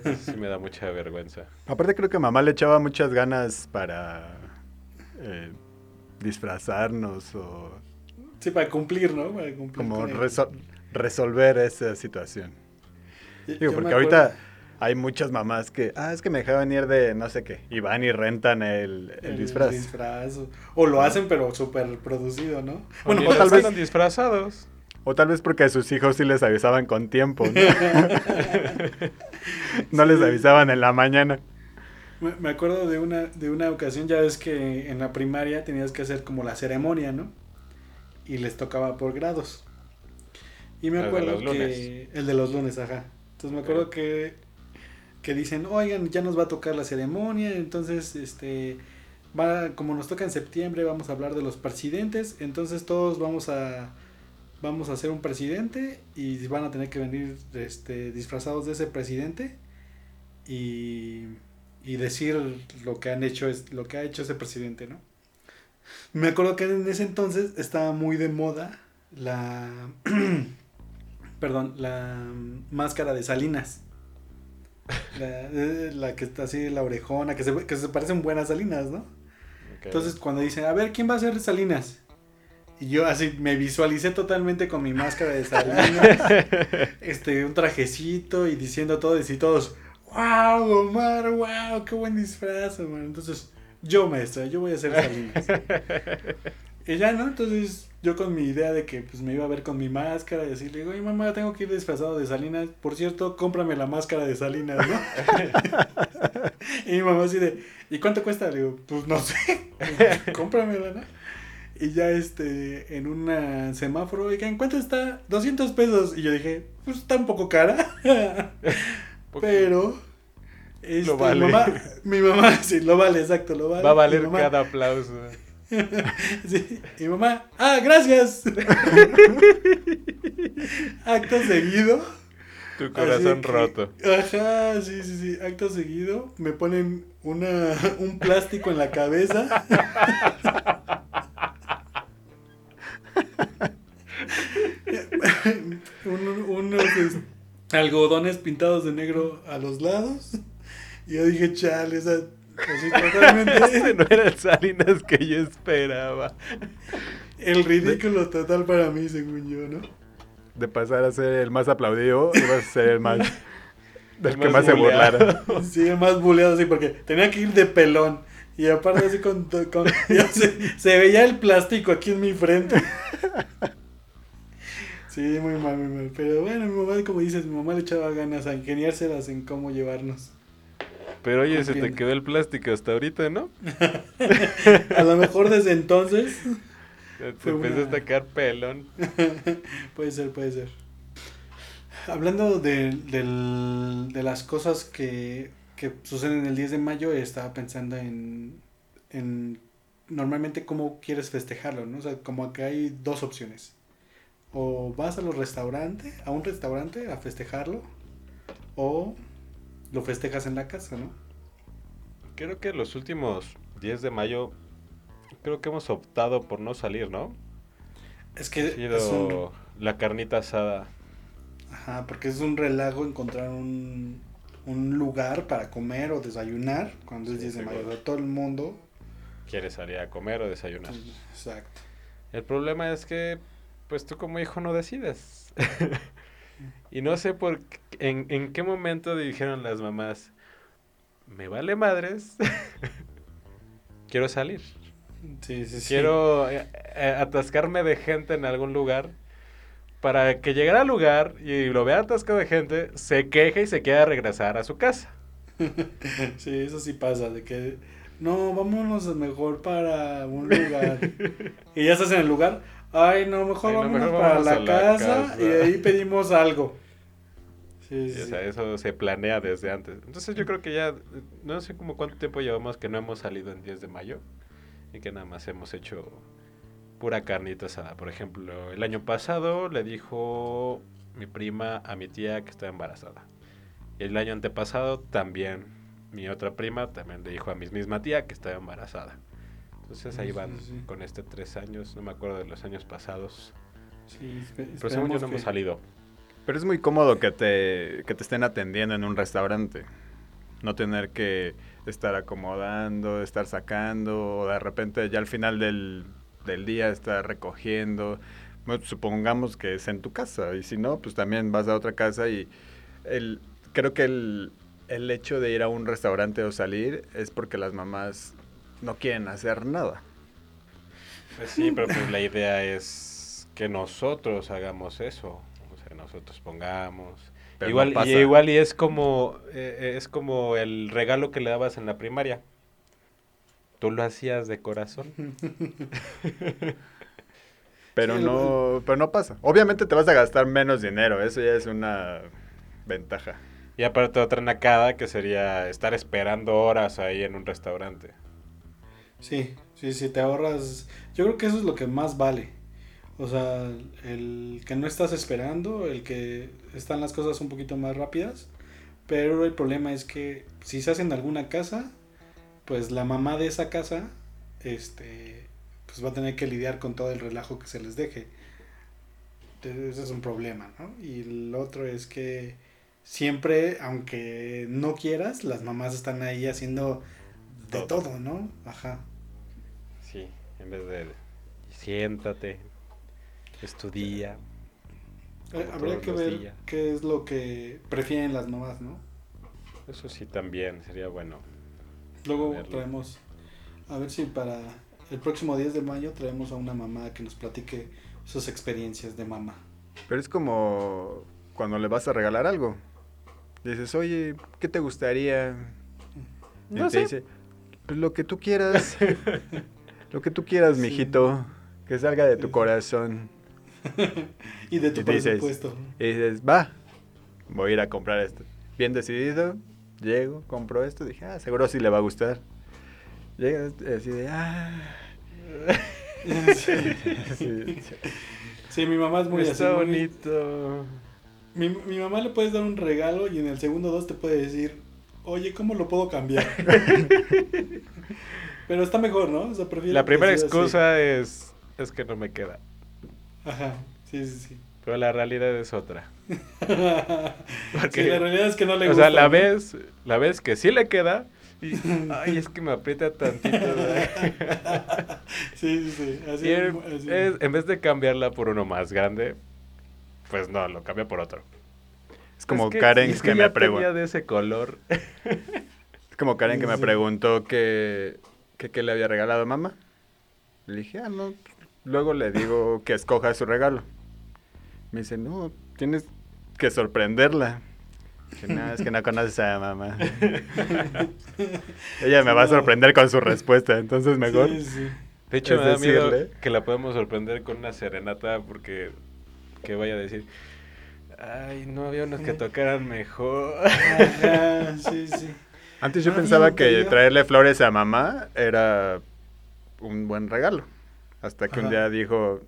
Sí me da mucha vergüenza. Aparte creo que mamá le echaba muchas ganas para eh, disfrazarnos o Sí, para cumplir, ¿no? Para cumplir como con el- resol- resolver esa situación. Digo, yo porque ahorita hay muchas mamás que, ah, es que me dejaban ir de no sé qué, y van y rentan el, el disfraz. disfraz, o, o lo hacen, pero súper producido, ¿no? Bueno, o o tal vez- disfrazados. O tal vez porque a sus hijos sí les avisaban con tiempo, ¿no? no les avisaban en la mañana. Me, me acuerdo de una, de una ocasión, ya ves que en la primaria tenías que hacer como la ceremonia, ¿no? Y les tocaba por grados. Y me El acuerdo que... lunes. El de los lunes, ajá. Entonces me acuerdo que, que dicen, oigan, ya nos va a tocar la ceremonia, entonces, este, va, como nos toca en septiembre, vamos a hablar de los presidentes, entonces todos vamos a, vamos a hacer un presidente y van a tener que venir, este, disfrazados de ese presidente y, y decir lo que han hecho es lo que ha hecho ese presidente, ¿no? Me acuerdo que en ese entonces estaba muy de moda la perdón, la máscara de Salinas. La, eh, la que está así, la orejona, que se, que se parecen buenas Salinas, ¿no? Entonces cuando dicen, a ver, ¿quién va a ser Salinas? Y yo así me visualicé totalmente con mi máscara de Salinas, este, un trajecito y diciendo todo y todos, wow, Omar, wow, qué buen disfraz, Omar. Entonces, yo maestra, yo voy a ser Salinas. y ya, ¿no? Entonces yo con mi idea de que pues me iba a ver con mi máscara y así, le digo, oye mamá, tengo que ir disfrazado de Salinas. Por cierto, cómprame la máscara de Salinas, ¿no? y mi mamá así de, ¿y cuánto cuesta? Le digo, pues no sé, cómpramela, ¿no? Y ya este, en un semáforo, oigan, ¿cuánto está? 200 pesos. Y yo dije, pues está un poco cara. Pero, este, Lo vale. mi mamá, mi mamá, sí, lo vale, exacto, lo vale. Va a valer mamá- cada aplauso. Sí, y mamá, ah, gracias. Acto seguido. Tu corazón que- roto. Ajá, sí, sí, sí. Acto seguido. Me ponen una, un plástico en la cabeza. Un- unos es- algodones pintados de negro a los lados. Y yo dije, chale, esa. Así totalmente. Ese no era el Salinas que yo esperaba. El ridículo total para mí, según yo, ¿no? De pasar a ser el más aplaudido, ibas a ser el más... Del El que más más se burlara. Sí, el más buleado así, porque tenía que ir de pelón. Y aparte así con... con ya se, se veía el plástico aquí en mi frente. Sí, muy mal, muy mal. Pero bueno, mi mamá, como dices, mi mamá le echaba ganas a ingeniárselas en cómo llevarnos. Pero oye, se te quedó el plástico hasta ahorita, ¿no? A lo mejor desde entonces... Fue empezaste una- a caer pelón. puede ser, puede ser. Hablando de, del- de las cosas que, que suceden el 10 de mayo, estaba pensando en, en normalmente cómo quieres festejarlo, ¿no? O sea, como que hay dos opciones. O vas a los restaurantes, a un restaurante a festejarlo, o lo festejas en la casa, ¿no? Creo que los últimos 10 de mayo, creo que hemos optado por no salir, ¿no? Es Ha que sido es un, la carnita asada. ajá, porque es un relajo encontrar un, un lugar para comer o desayunar cuando es Sí, 10 de mayo. todo el mundo Quiere salir a comer o desayunar. Exacto. El problema es que, pues tú como hijo no decides. y no sé por qué- en, en qué momento dijeron las mamás, me vale madres, quiero salir. Sí, sí, sí. Quiero eh, eh, atascarme de gente en algún lugar para que llegara al lugar y lo vea atascado de gente, se queje y se quiera regresar a su casa. Sí, eso sí pasa, de que no, vámonos mejor para un lugar. y ya estás en el lugar. Ay, no, mejor Ay, no, vámonos mejor para la, casa, casa. y ahí pedimos algo. Sí, Y, sí, o sea, eso se planea desde antes. Entonces yo creo que ya, no sé como cuánto tiempo llevamos que no hemos salido en 10 de mayo y que nada más hemos hecho pura carnita asada. Por ejemplo, el año pasado le dijo mi prima a mi tía que estaba embarazada. El año antepasado también mi otra prima también le dijo a mi misma tía que estaba embarazada. Entonces ahí van sí, sí. con este tres años, no me acuerdo de los años pasados. Sí, Pero según yo no hemos que- salido. Pero es muy cómodo que te, que te estén atendiendo en un restaurante. No tener que estar acomodando, estar sacando, o de repente ya al final del, del día estar recogiendo. Bueno, supongamos que es en tu casa, y si no, pues también vas a otra casa y el, creo que el, el hecho de ir a un restaurante o salir es porque las mamás no quieren hacer nada. Pues sí, pero pues la idea es que nosotros hagamos eso. O sea, nosotros pongamos. Pero igual, no pasa. y igual y es como eh, eh, es como el regalo que le dabas en la primaria. Tú lo hacías de corazón. Pero Sí, no, pero no pasa. Obviamente te vas a gastar menos dinero, eso ya es una ventaja. Y aparte otra nacada que sería estar esperando horas ahí en un restaurante. Sí, sí, sí, te ahorras. Yo creo que eso es lo que más vale. O sea, el que no estás esperando, el que están las cosas un poquito más rápidas, Pero el problema es que si se hace en alguna casa, pues la mamá de esa casa, este, pues va a tener que lidiar con todo el relajo que se les deje. Entonces, ese es un problema, ¿no? Y el otro es que siempre, aunque no quieras, las mamás están ahí haciendo de Todo. todo, ¿no? Ajá. Sí, en vez de siéntate, estudia. Eh, Habría que ver días. qué es lo que prefieren las mamás, ¿no? Eso sí también sería bueno. Luego verlo. traemos, a ver si para el próximo 10 de mayo traemos a una mamá que nos platique sus experiencias de mamá. Pero es como cuando le vas a regalar algo. Dices, oye, ¿qué te gustaría? Y No te sé. dice, pues lo que tú quieras. lo que tú quieras, Sí. mijito. Que salga de tu corazón. Y de tu Y dices, presupuesto. Y dices, va, voy a ir a comprar esto. Bien decidido, llego, compro esto. Dije, ah, seguro sí le va a gustar. Llegas así de, ah. sí. Sí, Sí, mi mamá es muy así. Está muy- bonito. Mi, mi mamá le puedes dar un regalo y en el segundo dos te puede decir, oye, ¿cómo lo puedo cambiar? Pero está mejor, ¿no? O sea, prefiero La que primera así. excusa es, es que no me queda. Ajá, sí, sí, sí. Pero la realidad es otra. Sí, la realidad es que no le o gusta. sea, la ¿no? vez, la vez que sí le queda. Y, ay, es que me aprieta tantito. güey". Sí, sí, sí. Así, Y en, así. es- en vez de cambiarla por uno más grande, pues no, lo cambia por otro. Es como Es que- Karen es que, me ya preguntó. de ese color. Es como Karen que me preguntó que, que qué le había regalado a mamá. Le dije, ah, no. Luego le digo que escoja su regalo. Me dice, no, tienes que sorprenderla. Dije, no, es que no conoces a mamá. Ella me va a sorprender con su respuesta, entonces mejor. Sí, sí. De hecho, Es me da miedo decirle- que la podemos sorprender con una serenata porque que vaya a decir, ay, no había unos que tocaran mejor. Ajá, sí, sí. Antes yo Ah, pensaba bien, que traerle flores a mamá era un buen regalo. Hasta que un día dijo,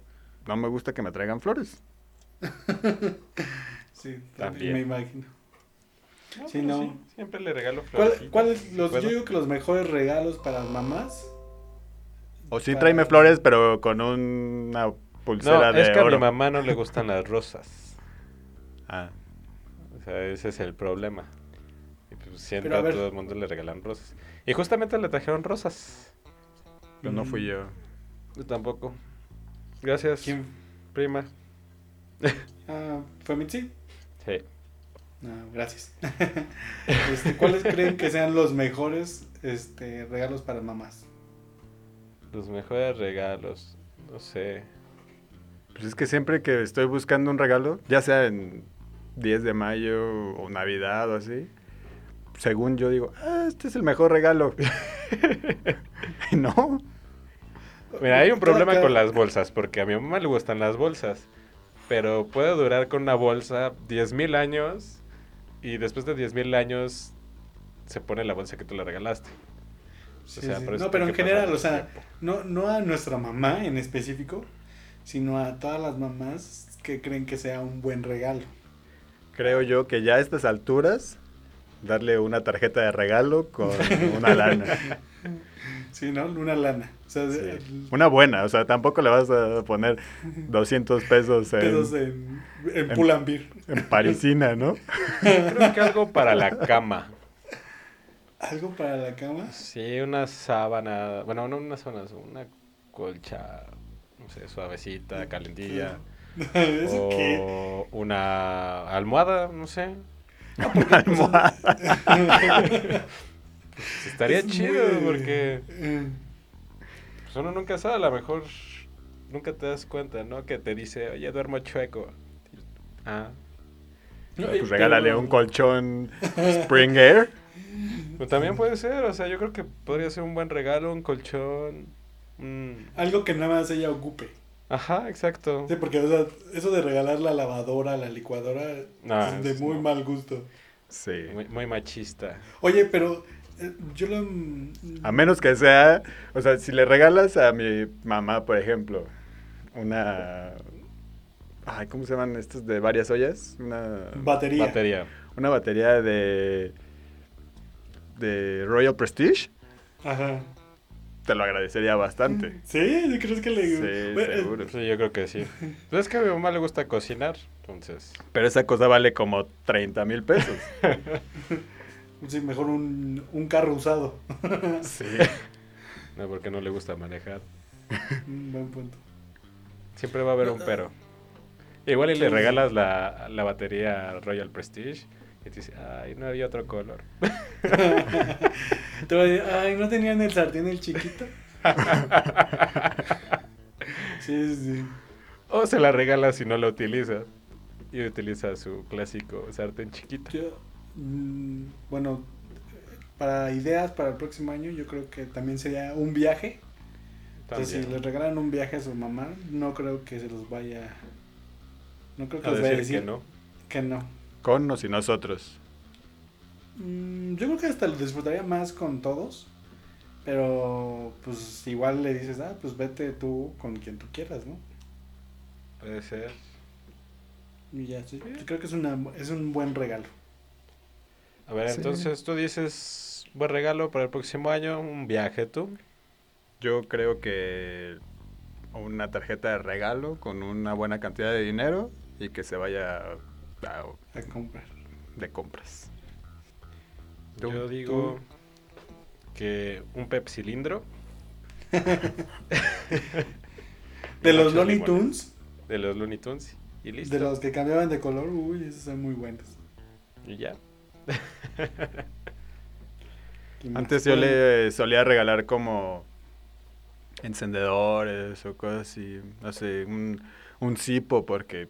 no me gusta que me traigan flores. Sí, También. me imagino. No, Sí, no. siempre le regalo ¿Cuál, flores. cuál es los, yo digo que los mejores regalos para mamás? O sí, Para- tráeme flores, pero con una pulsera No, de es que a oro. mi mamá no le gustan las rosas. Ah, O sea, ese es el problema. Pues siempre Pero a a, ver. todo el mundo le regalan rosas. Y justamente le trajeron rosas. pero no fui yo. Yo tampoco. Gracias, ¿Quién? prima. Ah, ¿Fue Mitzi? Sí. No, gracias. Este, ¿Cuáles creen que sean los mejores este, regalos para mamás? Los mejores regalos. No sé. Pues es que siempre que estoy buscando un regalo, ya sea en 10 de mayo o Navidad o así, según yo digo, ah, este es el mejor regalo. No. Mira, hay un problema con las bolsas, porque a mi mamá le gustan las bolsas. Pero puede durar con una bolsa 10.000 años y después de 10.000 años se pone la bolsa que tú le regalaste. Sí, O sea, sí. por eso No, pero en general, o sea, tiempo. no, no a nuestra mamá en específico, sino a todas las mamás que creen que sea un buen regalo. Creo yo que ya a estas alturas, darle una tarjeta de regalo con una lana. Sí, ¿no? Una lana. O sea, Sí. el- Una buena, o sea, tampoco le vas a poner 200 pesos en, pedos en, en en- Pull&Bear. en parisina, ¿no? Creo que algo para la cama. ¿Algo para la cama? Sí, una sábana. Bueno, no una sábana, una colcha, no sé, suavecita, calentilla. ¿Eso o qué? una almohada, no sé. Almohada. Pues estaría Es chido de- porque Eh, pues, uno nunca sabe, a lo mejor nunca te das cuenta, ¿no? Que te dice, oye, duermo chueco. Ah, Pues regálale pero- un colchón Spring Air. pues también puede ser, o sea, yo creo que podría ser un buen regalo, un colchón. Algo que nada más ella ocupe. Ajá, exacto. Sí, porque o sea, eso de regalar la lavadora, la licuadora, No, es de muy no. mal gusto. Sí. Muy, muy machista. Oye, pero eh, yo lo... A menos que sea, o sea, si le regalas a mi mamá, por ejemplo, una... Ay, ¿cómo se llaman estos de varias ollas? Una, Batería. Batería. una batería de, de Royal Prestige, Ajá. Te lo agradecería bastante. ¿Sí? ¿Crees que le Sí, Bueno, eh, seguro. Sí, yo creo que sí. Pues es que a mi mamá le gusta cocinar, entonces... Pero esa cosa vale como 30 mil pesos. Sí, mejor un, un carro usado. Sí. No, porque no le gusta manejar. Un buen punto. Siempre va a haber un pero. Igual y le regalas la, la batería Royal Prestige y te dice, ay, no había otro color. Te voy a decir, ay, ¿no tenían el sartén el chiquito? Sí, sí. O se la regala si no la utiliza. Y utiliza su clásico sartén chiquito. Yo, mm, bueno, para ideas para el próximo año, yo creo que también sería un viaje. Entonces, si le regalan un viaje a su mamá, no creo que se los vaya. No creo que A les vaya a decir decir que no. que no. Con o sin nosotros. Mm, yo creo que hasta lo disfrutaría más con todos. Pero, pues igual le dices, ah, pues vete tú con quien tú quieras, ¿no? Puede ser. Y ya, sí. Yo creo que es, una, es un buen regalo. A ver, Sí. entonces tú dices, buen regalo para el próximo año, un viaje tú. Yo creo que una tarjeta de regalo con una buena cantidad de dinero y que se vaya a- A comprar. de compras. Tú- Yo digo que un pepsilindro De los Looney. Tunes, de los Looney Tunes y listo. de los que cambiaban de color, uy, esos son muy buenos. Y ya. Antes yo le solía regalar como encendedores o cosas así, no sé, un, un cipo porque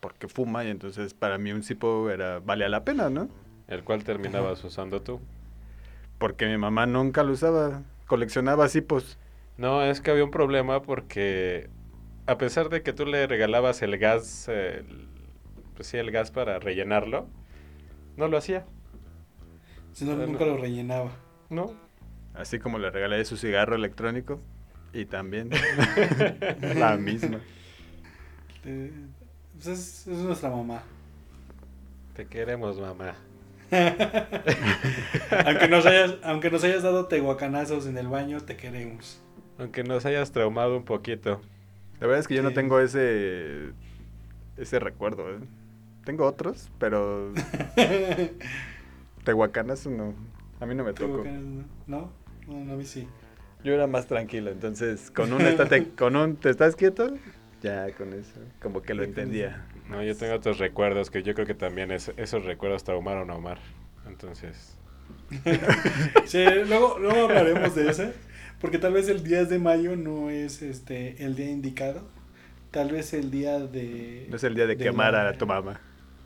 porque fuma y entonces para mí un cipo era valía la pena, ¿no? El cual terminabas usando tú. Porque mi mamá nunca lo usaba, coleccionaba cipos. No, es que había un problema porque a pesar de que tú le regalabas el gas, eh, el- pues sí, el gas para rellenarlo, no lo hacía, Si no, nunca no. lo rellenaba. ¿no? Así como le regalé su cigarro electrónico y también la misma. Pues es, es nuestra mamá. Te queremos, mamá. aunque, nos hayas, aunque nos hayas dado tehuacanazos en el baño, te queremos. Aunque nos hayas traumado un poquito. La verdad es que yo no tengo ese ese recuerdo, ¿eh? Tengo otros, pero Tehuacanas no. A mí no me tocó. Tehuacanas, ¿No? No, no, a mí sí. Yo era más tranquilo, entonces con un estate, con un te estás quieto, ya con eso, como que lo entendía. No, yo tengo otros recuerdos que yo creo que también es- esos recuerdos traumaron a Omar. Entonces, Sí, luego, luego hablaremos de eso. Porque tal vez el 10 de mayo no es este el día indicado. Tal vez el día de. No es el día de, de quemar la- a tu mamá.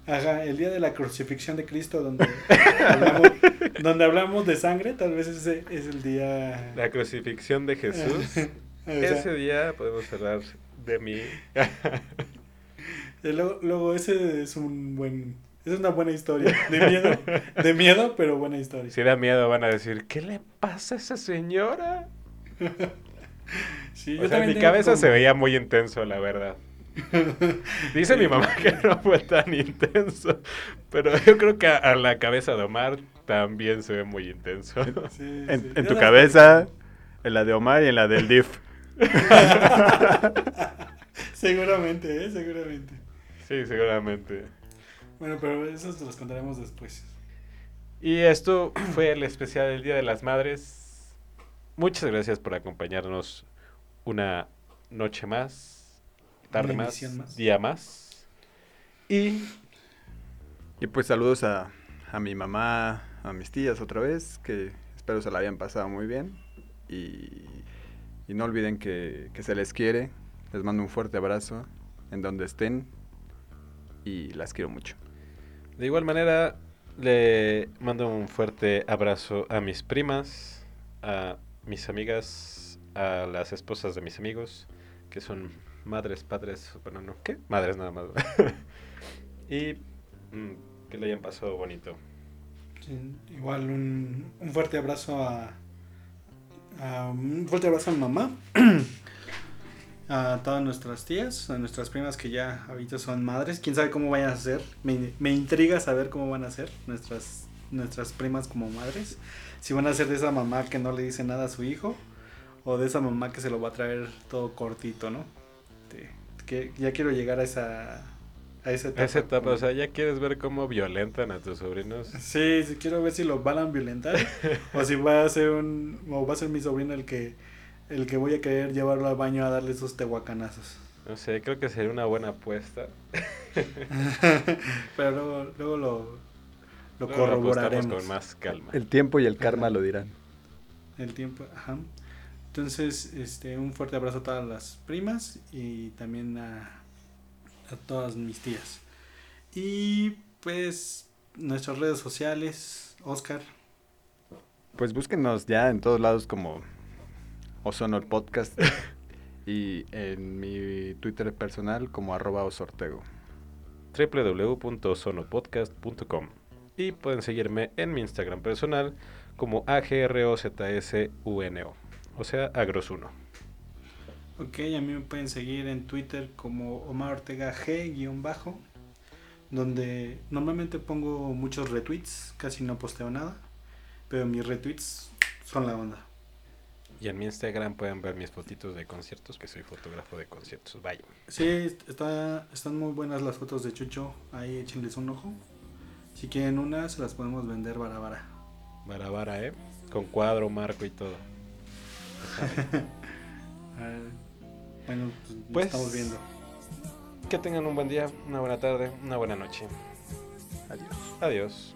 Ajá, el día de la crucifixión de Cristo, donde hablamos, donde hablamos de sangre. Tal vez ese es el día. la crucifixión de Jesús. O sea, Ese día podemos hablar de mí. luego, luego ese es un buen. Es una buena historia. De miedo. De miedo, pero buena historia. Si da miedo van a decir, ¿qué le pasa a esa señora? Sí, O yo sea, en mi cabeza como- se veía muy intenso, la verdad. Dice mi mamá que no fue tan intenso, pero yo creo que a, a la cabeza de Omar también se ve muy intenso. Sí, En, sí. en tu cabeza, en la de Omar y en la del DIF. Seguramente, ¿eh? Seguramente. Sí, seguramente. Bueno, pero eso se los contaremos después. Y esto fue el especial del Día de las Madres. Muchas gracias por acompañarnos una noche más, tarde más, más. día más. Y Y pues saludos a, a mi mamá, a mis tías otra vez, que espero se la hayan pasado muy bien. Y, y no olviden que, que se les quiere. Les mando un fuerte abrazo en donde estén. Y las quiero mucho. de igual manera le mando un fuerte abrazo a mis primas, a mis amigas, a las esposas de mis amigos, que son madres, padres, bueno, no, ¿qué? Madres nada más. y mm, que le hayan pasado bonito. Sí, igual un, un fuerte abrazo a, Un fuerte abrazo a mi mamá. a todas nuestras tías, a nuestras primas que ya ahorita son madres. Quién sabe cómo vayan a ser. Me, me intriga saber cómo van a ser nuestras, nuestras primas como madres. Si van a ser de esa mamá que no le dice nada a su hijo o de esa mamá que se lo va a traer todo cortito, ¿no? Que ya quiero llegar a esa a esa etapa. Esa etapa, como- o sea, ya quieres ver cómo violentan a tus sobrinos. Sí, sí, quiero ver si lo van a violentar o si va a ser un o va a ser mi sobrino el que el que voy a querer llevarlo al baño a darle esos tehuacanazos. No sé, creo que sería una buena apuesta. Pero luego, luego lo, lo Luego corroboraremos. con más calma. El tiempo y el karma lo dirán. El tiempo, ajá. Entonces, este, un fuerte abrazo a todas las primas y también a, a todas mis tías. Y pues nuestras redes sociales, Oscar. Pues búsquenos ya en todos lados como Ozono el Podcast y en mi Twitter personal como arroba osortego. www.sonopodcast.com y pueden seguirme en mi Instagram personal como agrozsuno, o sea, agrosuno. Ok, a mí me pueden seguir en Twitter como Omar Ortega G-bajo, donde normalmente pongo muchos retweets, casi no posteo nada, pero mis retweets son la onda. Y en mi Instagram pueden ver mis fotitos de conciertos, que soy fotógrafo de conciertos. Vaya. Sí, está, están muy buenas las fotos de Chucho, ahí échenles un ojo. Si quieren una, se las podemos vender. Vara vara, ¿eh? Con cuadro, marco y todo. Bueno, pues, Pues- estamos viendo. Que tengan un buen día, una buena tarde, una buena noche. Adiós. Adiós.